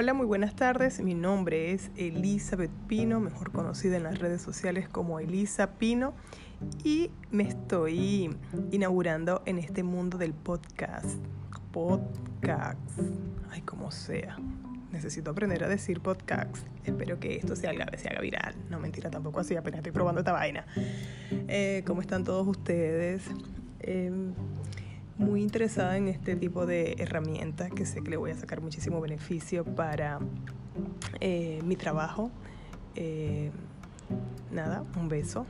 Hola, muy buenas tardes. Mi nombre es Elizabeth Pino, mejor conocida en las redes sociales como Elisa Pino, y me estoy inaugurando en este mundo del podcast. Podcast. Ay, como sea. Necesito aprender a decir podcast. Espero que esto se haga, se haga viral. No mentira, tampoco así, apenas estoy probando esta vaina. Eh, ¿Cómo están todos ustedes? Muy interesada en este tipo de herramientas que sé que le voy a sacar muchísimo beneficio para eh, mi trabajo. Eh, nada, un beso.